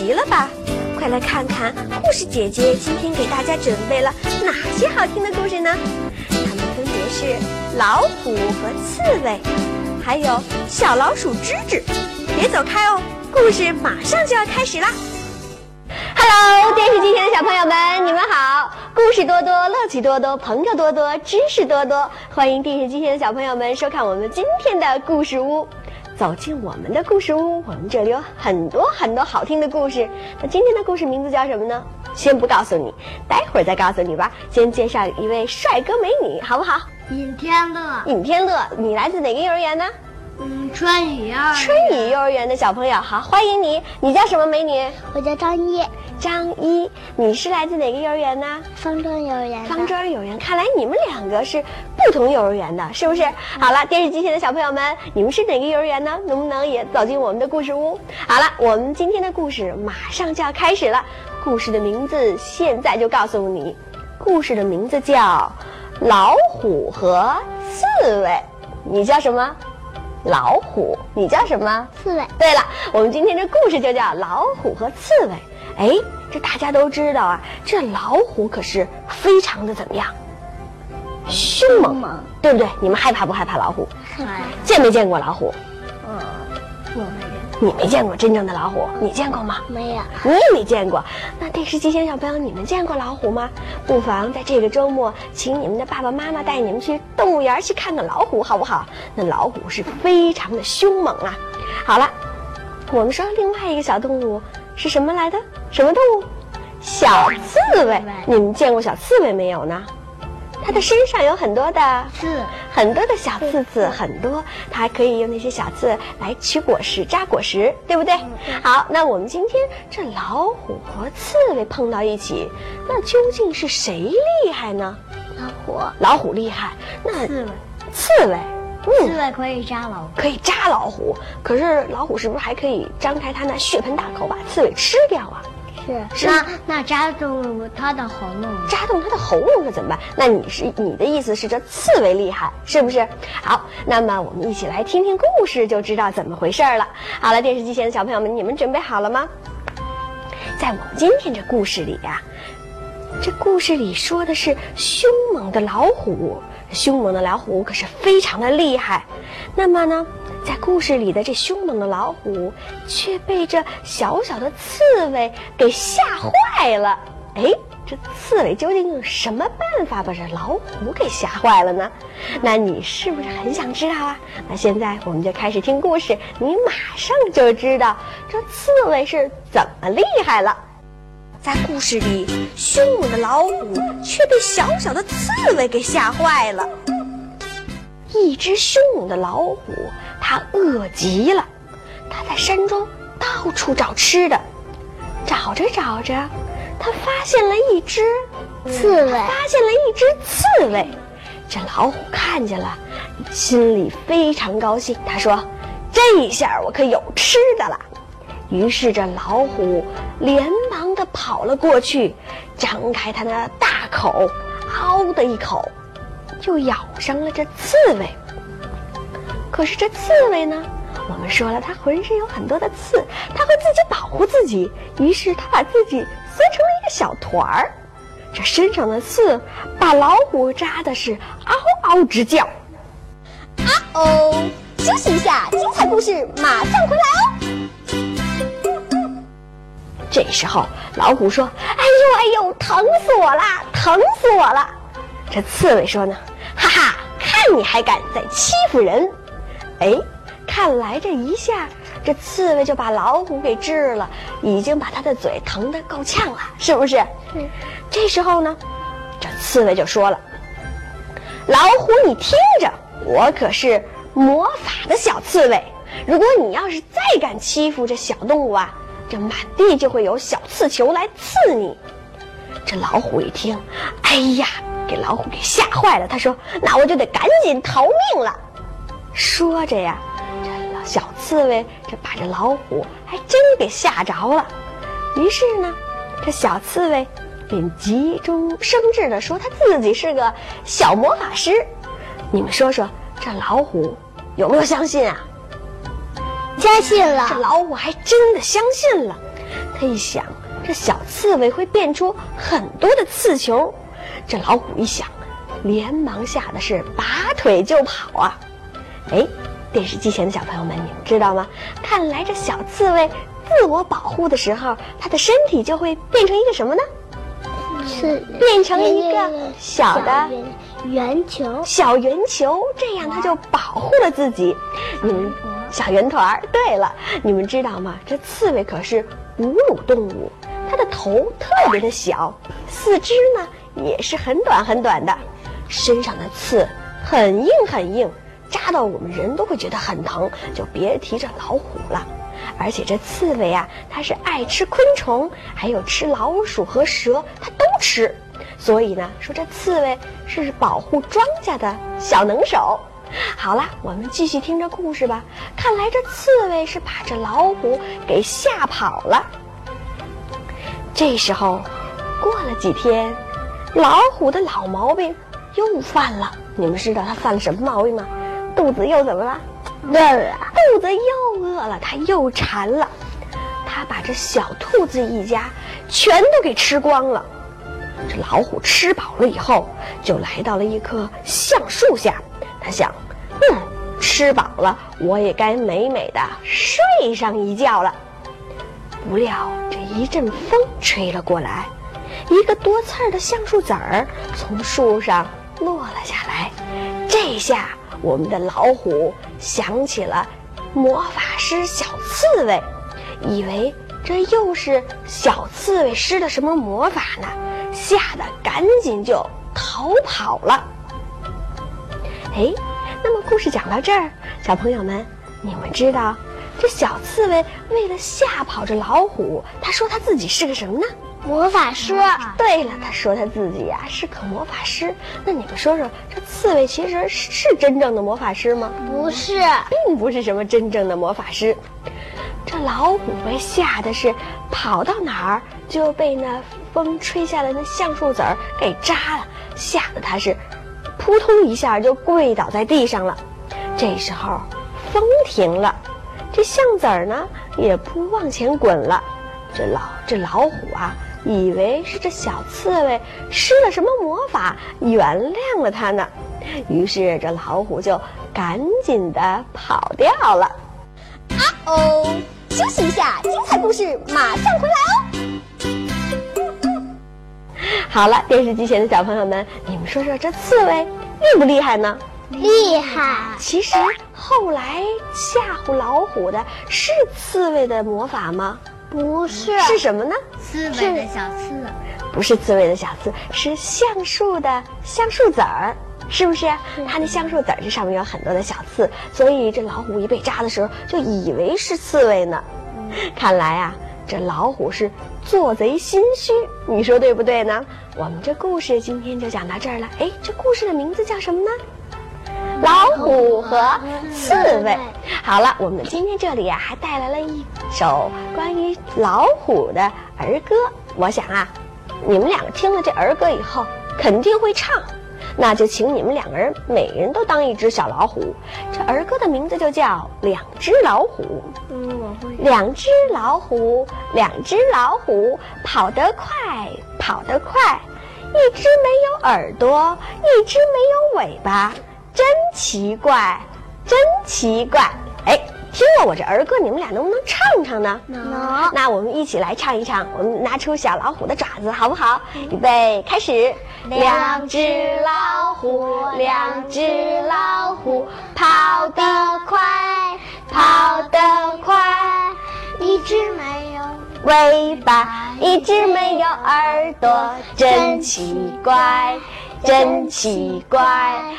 急了吧？快来看看护士姐姐今天给大家准备了哪些好听的故事呢？它们分别是老虎和刺猬，还有小老鼠吱吱。别走开哦，故事马上就要开始啦！Hello，电视机前的小朋友们，你们好！故事多多，乐趣多多，朋友多多，知识多多，欢迎电视机前的小朋友们收看我们今天的故事屋。走进我们的故事屋，我们这里有很多很多好听的故事。那今天的故事名字叫什么呢？先不告诉你，待会儿再告诉你吧。先介绍一位帅哥美女，好不好？尹天乐，尹天乐，你来自哪个幼儿园呢？嗯，春雨幼儿园。春雨幼儿园的小朋友，好，欢迎你。你叫什么美女？我叫张一。张一，你是来自哪个幼儿园呢？方庄幼儿园。方庄幼儿园，看来你们两个是不同幼儿园的，是不是？好了，电视机前的小朋友们，你们是哪个幼儿园呢？能不能也走进我们的故事屋？好了，我们今天的故事马上就要开始了。故事的名字现在就告诉你，故事的名字叫《老虎和刺猬》。你叫什么？老虎。你叫什么？刺猬。对了，我们今天这故事就叫《老虎和刺猬》。哎，这大家都知道啊，这老虎可是非常的怎么样？凶猛，对不对？你们害怕不害怕老虎？害怕。见没见过老虎？嗯，我没见。你没见过真正的老虎？你见过吗？没有。你也没见过。那电视机前小朋友，你们见过老虎吗？不妨在这个周末，请你们的爸爸妈妈带你们去动物园去看看老虎，好不好？那老虎是非常的凶猛啊。好了，我们说另外一个小动物是什么来的？什么动物？小刺猬。你们见过小刺猬没有呢？它的身上有很多的刺，很多的小刺刺，很多。它还可以用那些小刺来取果实、扎果实，对不对？好，那我们今天这老虎和刺猬碰到一起，那究竟是谁厉害呢？老虎，老虎厉害。那刺猬，刺猬，刺猬可以扎老虎，可以扎老虎。可是老虎是不是还可以张开它那血盆大口把刺猬吃掉啊？是，那那扎中他的喉咙，扎中他的喉咙可怎么办？那你是你的意思是这刺猬厉害，是不是？好，那么我们一起来听听故事，就知道怎么回事了。好了，电视机前的小朋友们，你们准备好了吗？在我们今天这故事里呀，这故事里说的是凶猛的老虎，凶猛的老虎可是非常的厉害。那么呢？在故事里的这凶猛的老虎，却被这小小的刺猬给吓坏了。哎，这刺猬究竟用什么办法把这老虎给吓坏了呢？那你是不是很想知道啊？那现在我们就开始听故事，你马上就知道这刺猬是怎么厉害了。在故事里，凶猛的老虎却被小小的刺猬给吓坏了。一只凶猛的老虎，它饿极了，它在山中到处找吃的，找着找着，它发现了一只刺猬，发现了一只刺猬。这老虎看见了，心里非常高兴。他说：“这一下我可有吃的了。”于是这老虎连忙的跑了过去，张开它那大口，嗷的一口。就咬伤了这刺猬。可是这刺猬呢？我们说了，它浑身有很多的刺，它会自己保护自己。于是它把自己缩成了一个小团儿。这身上的刺把老虎扎的是嗷嗷直叫。啊哦！休息一下，精彩故事马上回来哦。这时候老虎说：“哎呦哎呦，疼死我了，疼死我了！”这刺猬说呢。哈哈，看你还敢再欺负人！哎，看来这一下，这刺猬就把老虎给治了，已经把他的嘴疼得够呛了，是不是？嗯。这时候呢，这刺猬就说了：“老虎，你听着，我可是魔法的小刺猬，如果你要是再敢欺负这小动物啊，这满地就会有小刺球来刺你。”这老虎一听，哎呀！给老虎给吓坏了，他说：“那我就得赶紧逃命了。”说着呀，这小刺猬这把这老虎还真给吓着了。于是呢，这小刺猬便急中生智的说：“他自己是个小魔法师。”你们说说，这老虎有没有相信啊？相信了这。老虎还真的相信了。他一想，这小刺猬会变出很多的刺球，这老虎一想，连忙吓得是拔腿就跑啊！哎，电视机前的小朋友们，你们知道吗？看来这小刺猬自我保护的时候，它的身体就会变成一个什么呢？是变成一个小的圆圆球。小圆球，这样它就保护了自己。你们小圆团儿。对了，你们知道吗？这刺猬可是哺乳动物，它的头特别的小，四肢呢也是很短很短的，身上的刺很硬很硬，扎到我们人都会觉得很疼，就别提这老虎了。而且这刺猬啊，它是爱吃昆虫，还有吃老鼠和蛇，它都吃。所以呢，说这刺猬是保护庄稼的小能手。好了，我们继续听这故事吧。看来这刺猬是把这老虎给吓跑了。这时候，过了几天，老虎的老毛病又犯了。你们知道它犯了什么毛病吗？肚子又怎么了？饿了，肚子又饿了，它又馋了。它把这小兔子一家全都给吃光了。这老虎吃饱了以后，就来到了一棵橡树下。他想，嗯，吃饱了，我也该美美的睡上一觉了。不料这一阵风吹了过来，一个多刺儿的橡树籽儿从树上落了下来。这下我们的老虎想起了魔法师小刺猬，以为这又是小刺猬施的什么魔法呢？吓得赶紧就逃跑了。哎，那么故事讲到这儿，小朋友们，你们知道这小刺猬为了吓跑这老虎，他说他自己是个什么呢？魔法师。对了，他说他自己呀、是个魔法师。那你们说说，这刺猬其实是是真正的魔法师吗？不是，并不是什么真正的魔法师。这老虎被吓得是跑到哪儿就被那风吹下来的橡树籽儿给扎了，吓得他是扑通一下就跪倒在地上了。这时候风停了，这橡籽儿呢也不往前滚了。这老这老虎啊，以为是这小刺猬施了什么魔法，原谅了它呢。于是这老虎就赶紧的跑掉了。啊哦，休息一下，精彩故事马上回来哦。好了，电视机前的小朋友们，你们说说这刺猬厉不厉害呢？厉害。其实后来吓唬老虎的是刺猬的魔法吗？不是，是什么呢？刺猬的小刺，不是刺猬的小刺，是橡树的橡树籽儿，是不是？它那橡树籽儿这上面有很多的小刺，所以这老虎一被扎的时候就以为是刺猬呢。看来啊，这老虎是做贼心虚，你说对不对呢？我们这故事今天就讲到这儿了。哎，这故事的名字叫什么呢？老虎和刺猬。好了，我们今天这里啊还带来了一首关于老虎的儿歌。我想啊，你们两个听了这儿歌以后肯定会唱，那就请你们两个人每人都当一只小老虎。这儿歌的名字就叫《两只老虎》。嗯，我会。两只老虎，两只老虎，跑得快，跑得快。一只没有耳朵，一只没有尾巴，真奇怪，真奇怪。哎，听了我这儿歌，你们俩能不能唱唱呢？能。那我们一起来唱一唱，我们拿出小老虎的爪子，好不好？预备，开始。两只老虎，两只老虎，跑得快，跑得快。一只没有。尾巴，一只没有耳朵，真奇怪，真奇怪。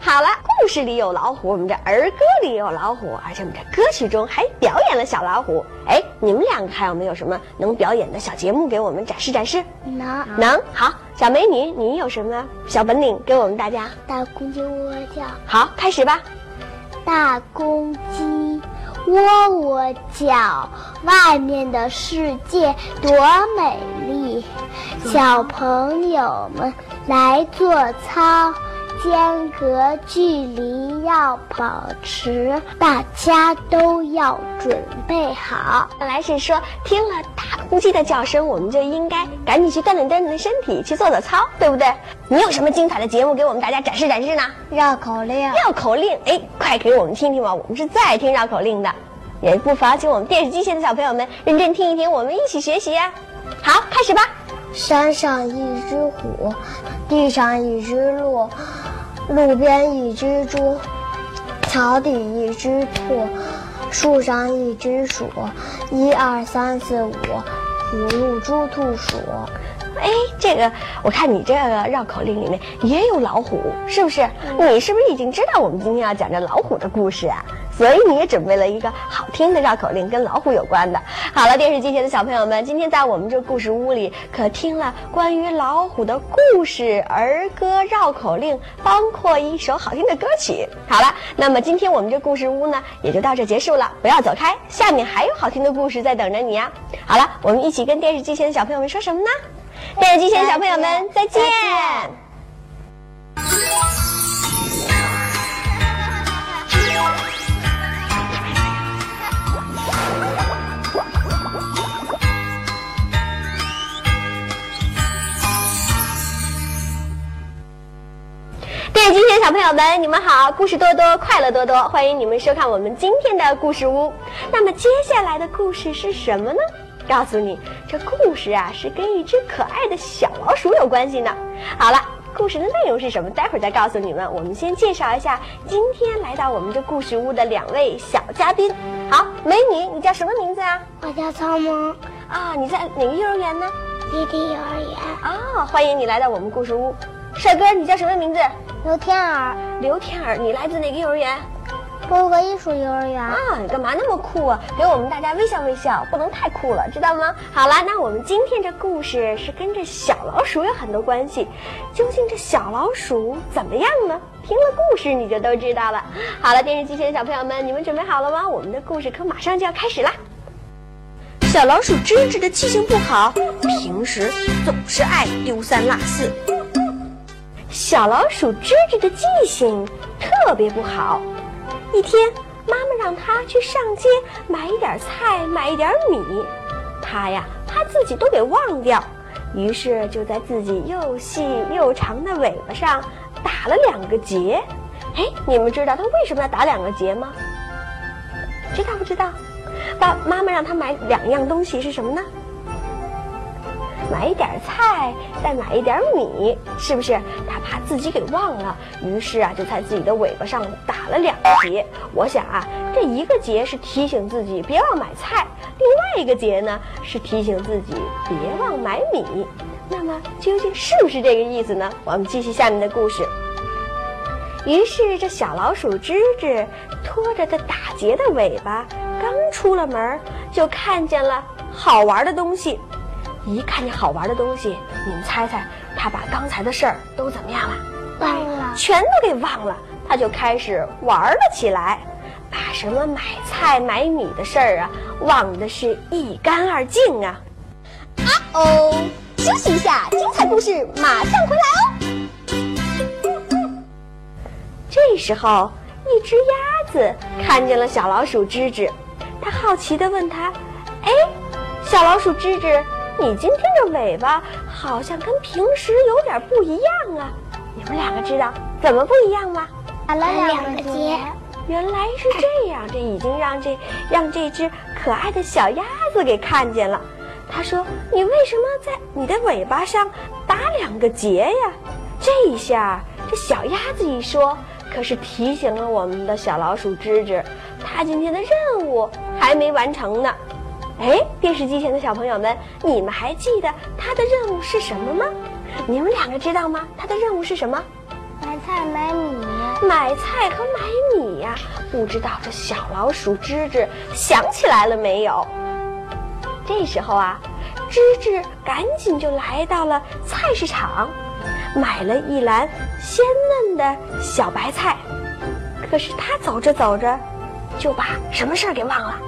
好了，故事里有老虎，我们这儿歌里也有老虎，而且我们这歌曲中还表演了小老虎。哎，你们两个还有没有什么能表演的小节目给我们展示展示？能。能，好，小美女，你有什么小本领给我们大家？大公鸡窝窝叫，好，开始吧。大公鸡窝窝叫，外面的世界多美丽。小朋友们来做操，间隔距离要保持，大家都要准备好。本来是说，听了大公鸡的叫声，我们就应该赶紧去锻炼锻炼身体，去做做操，对不对？你有什么精彩的节目给我们大家展示展示呢？绕口令，绕口令，哎，快给我们听听吧，我们是最爱听绕口令的，也不妨请我们电视机前的小朋友们认真听一听，我们一起学习呀。好，开始吧。山上一只虎，地上一只鹿，路边一只猪，草底一只兔，树上一只鼠，一二三四五，虎鹿猪兔鼠。哎，这个我看你这个绕口令里面也有老虎，是不是？你是不是已经知道我们今天要讲这老虎的故事啊？所以你也准备了一个好听的绕口令，跟老虎有关的。好了，电视机前的小朋友们，今天在我们这故事屋里可听了关于老虎的故事、儿歌、绕口令，包括一首好听的歌曲。好了，那么今天我们这故事屋呢，也就到这结束了。不要走开，下面还有好听的故事在等着你呀。好了，我们一起跟电视机前的小朋友们说什么呢？电视机前的小朋友们，再见。视机前的小朋友们，你们好！故事多多，快乐多多，欢迎你们收看我们今天的故事屋。那么接下来的故事是什么呢？告诉你，这故事啊是跟一只可爱的小老鼠有关系呢。好了，故事的内容是什么？待会儿再告诉你们。我们先介绍一下今天来到我们这故事屋的两位小嘉宾。好，美女，你叫什么名字啊？我叫曹萌，啊，你在哪个幼儿园呢？弟弟幼儿园。啊，欢迎你来到我们故事屋。帅哥，你叫什么名字？刘天儿，刘天儿，你来自哪个幼儿园？多和艺术幼儿园。啊，你干嘛那么酷啊？给我们大家微笑微笑，不能太酷了，知道吗？好了，那我们今天这故事是跟这小老鼠有很多关系。究竟这小老鼠怎么样呢？听了故事你就都知道了。好了，电视机前的小朋友们，你们准备好了吗？我们的故事可马上就要开始啦。小老鼠芝芝的记性不好，平时总是爱丢三落四。小老鼠吱吱的记性特别不好。一天，妈妈让它去上街买一点菜，买一点米，它呀怕自己都给忘掉，于是就在自己又细又长的尾巴上打了两个结。哎，你们知道它为什么要打两个结吗？知道不知道？爸妈妈让它买两样东西是什么呢？买一点菜，再买一点米，是不是？他怕自己给忘了，于是啊，就在自己的尾巴上打了两个结。我想啊，这一个结是提醒自己别忘买菜，另外一个结呢是提醒自己别忘买米。那么究竟是不是这个意思呢？我们继续下面的故事。于是这小老鼠吱吱拖着它打结的尾巴，刚出了门，就看见了好玩的东西。一看见好玩的东西，你们猜猜，他把刚才的事儿都怎么样了？忘了，全都给忘了。他就开始玩了起来，把什么买菜买米的事儿啊，忘得是一干二净啊！啊哦，休息一下，精彩故事马上回来哦。这时候，一只鸭子看见了小老鼠吱吱，它好奇地问他：“哎，小老鼠芝芝。”你今天的尾巴好像跟平时有点不一样啊！你们两个知道怎么不一样吗？打了两个结。原来是这样，这已经让这让这只可爱的小鸭子给看见了。他说：“你为什么在你的尾巴上打两个结呀？”这一下，这小鸭子一说，可是提醒了我们的小老鼠芝芝，它今天的任务还没完成呢。哎，电视机前的小朋友们，你们还记得他的任务是什么吗？你们两个知道吗？他的任务是什么？买菜买米。买菜和买米呀，不知道这小老鼠吱吱想起来了没有？这时候啊，吱吱赶紧就来到了菜市场，买了一篮鲜嫩的小白菜。可是他走着走着，就把什么事儿给忘了。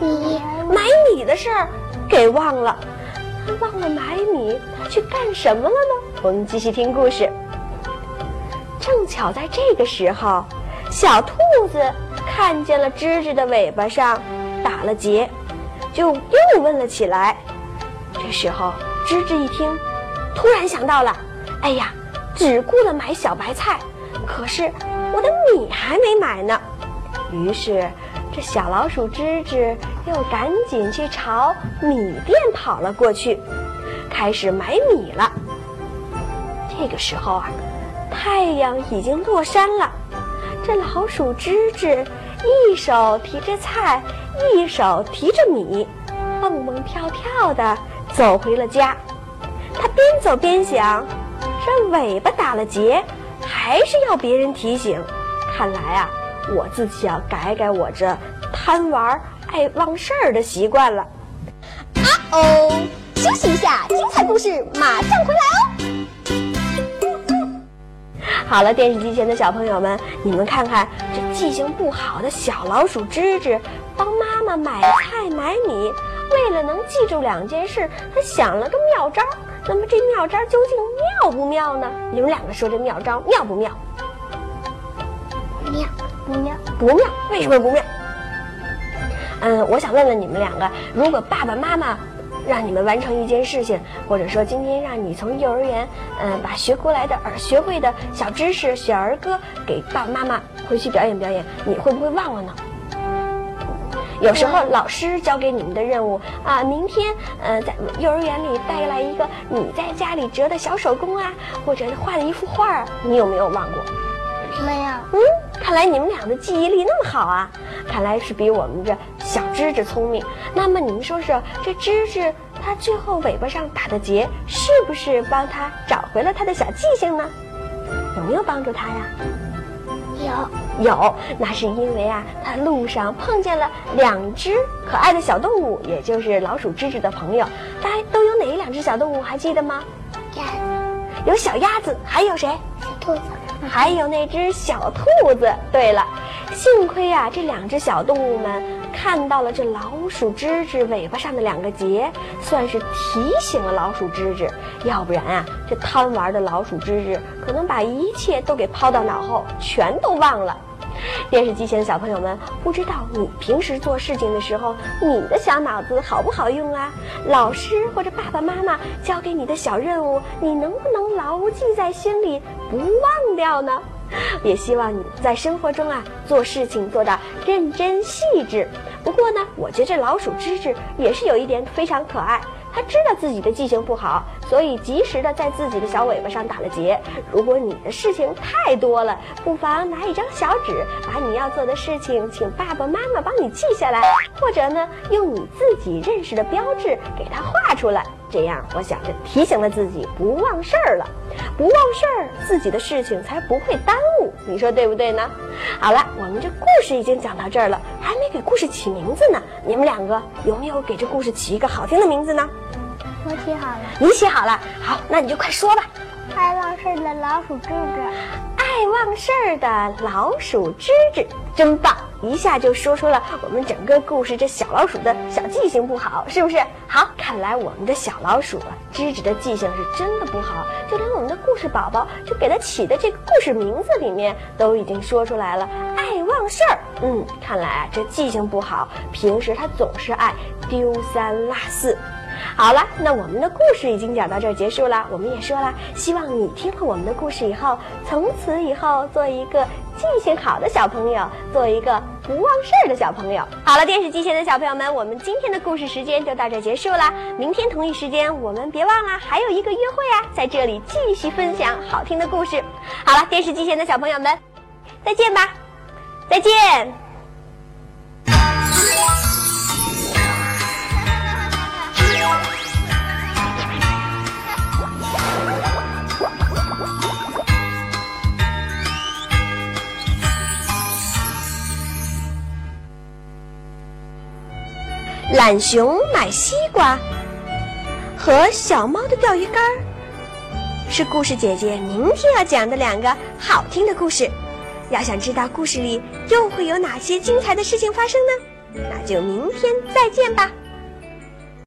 你买米的事儿给忘了，他忘了买米，他去干什么了呢？我们继续听故事。正巧在这个时候，小兔子看见了吱吱的尾巴上打了结，就又问了起来。这时候，吱吱一听，突然想到了：“哎呀，只顾了买小白菜，可是我的米还没买呢。”于是，这小老鼠吱吱又赶紧去朝米店跑了过去，开始买米了。这个时候啊，太阳已经落山了。这老鼠吱吱一手提着菜，一手提着米，蹦蹦跳跳的走回了家。它边走边想：这尾巴打了结，还是要别人提醒。看来啊。我自己要改改我这贪玩爱忘事儿的习惯了。啊哦，休息一下，精彩故事马上回来哦。好了，电视机前的小朋友们，你们看看这记性不好的小老鼠吱吱，帮妈妈买菜买米，为了能记住两件事，他想了个妙招。那么这妙招究竟妙不妙呢？你们两个说这妙招妙不妙？妙。不妙，为什么不妙？嗯，我想问问你们两个，如果爸爸妈妈让你们完成一件事情，或者说今天让你从幼儿园，嗯，把学过来的儿学会的小知识、小儿歌给爸爸妈妈回去表演表演，你会不会忘了呢？有时候老师交给你们的任务啊，明天呃在幼儿园里带来一个你在家里折的小手工啊，或者画的一幅画儿，你有没有忘过？没有。嗯。看来你们俩的记忆力那么好啊！看来是比我们这小吱吱聪明。那么你们说说，这吱吱它最后尾巴上打的结，是不是帮它找回了它的小记性呢？有没有帮助它呀？有有，那是因为啊，它路上碰见了两只可爱的小动物，也就是老鼠吱吱的朋友。大家都有哪两只小动物？还记得吗？鸭子，有小鸭子，还有谁？小兔子。还有那只小兔子。对了，幸亏啊，这两只小动物们看到了这老鼠吱吱尾巴上的两个结，算是提醒了老鼠吱吱。要不然啊，这贪玩的老鼠吱吱可能把一切都给抛到脑后，全都忘了。电视机前的小朋友们，不知道你平时做事情的时候，你的小脑子好不好用啊？老师或者爸爸妈妈交给你的小任务，你能不能牢记在心里，不忘掉呢？也希望你在生活中啊，做事情做到认真细致。不过呢，我觉得这老鼠吱吱也是有一点非常可爱。他知道自己的记性不好，所以及时的在自己的小尾巴上打了结。如果你的事情太多了，不妨拿一张小纸，把你要做的事情请爸爸妈妈帮你记下来，或者呢，用你自己认识的标志给它画出来。这样，我想着提醒了自己不忘事儿了，不忘事儿，自己的事情才不会耽误。你说对不对呢？好了，我们这故事已经讲到这儿了，还没给故事起名字呢。你们两个有没有给这故事起一个好听的名字呢？我起好了。你起好了，好，那你就快说吧。爱忘事儿的老鼠吱吱，爱爱忘事儿的老鼠吱吱，真棒！一下就说出了我们整个故事这小老鼠的小记性不好，是不是？好，看来我们的小老鼠啊吱吱的记性是真的不好，就连我们的故事宝宝就给它起的这个故事名字里面都已经说出来了，爱忘事儿。嗯，看来啊这记性不好，平时它总是爱丢三落四。好了，那我们的故事已经讲到这儿结束了。我们也说了，希望你听了我们的故事以后，从此以后做一个记性好的小朋友，做一个不忘事儿的小朋友。好了，电视机前的小朋友们，我们今天的故事时间就到这儿结束了。明天同一时间，我们别忘了还有一个约会啊，在这里继续分享好听的故事。好了，电视机前的小朋友们，再见吧，再见。懒熊买西瓜和小猫的钓鱼竿是故事姐姐明天要讲的两个好听的故事。要想知道故事里又会有哪些精彩的事情发生呢？那就明天再见吧。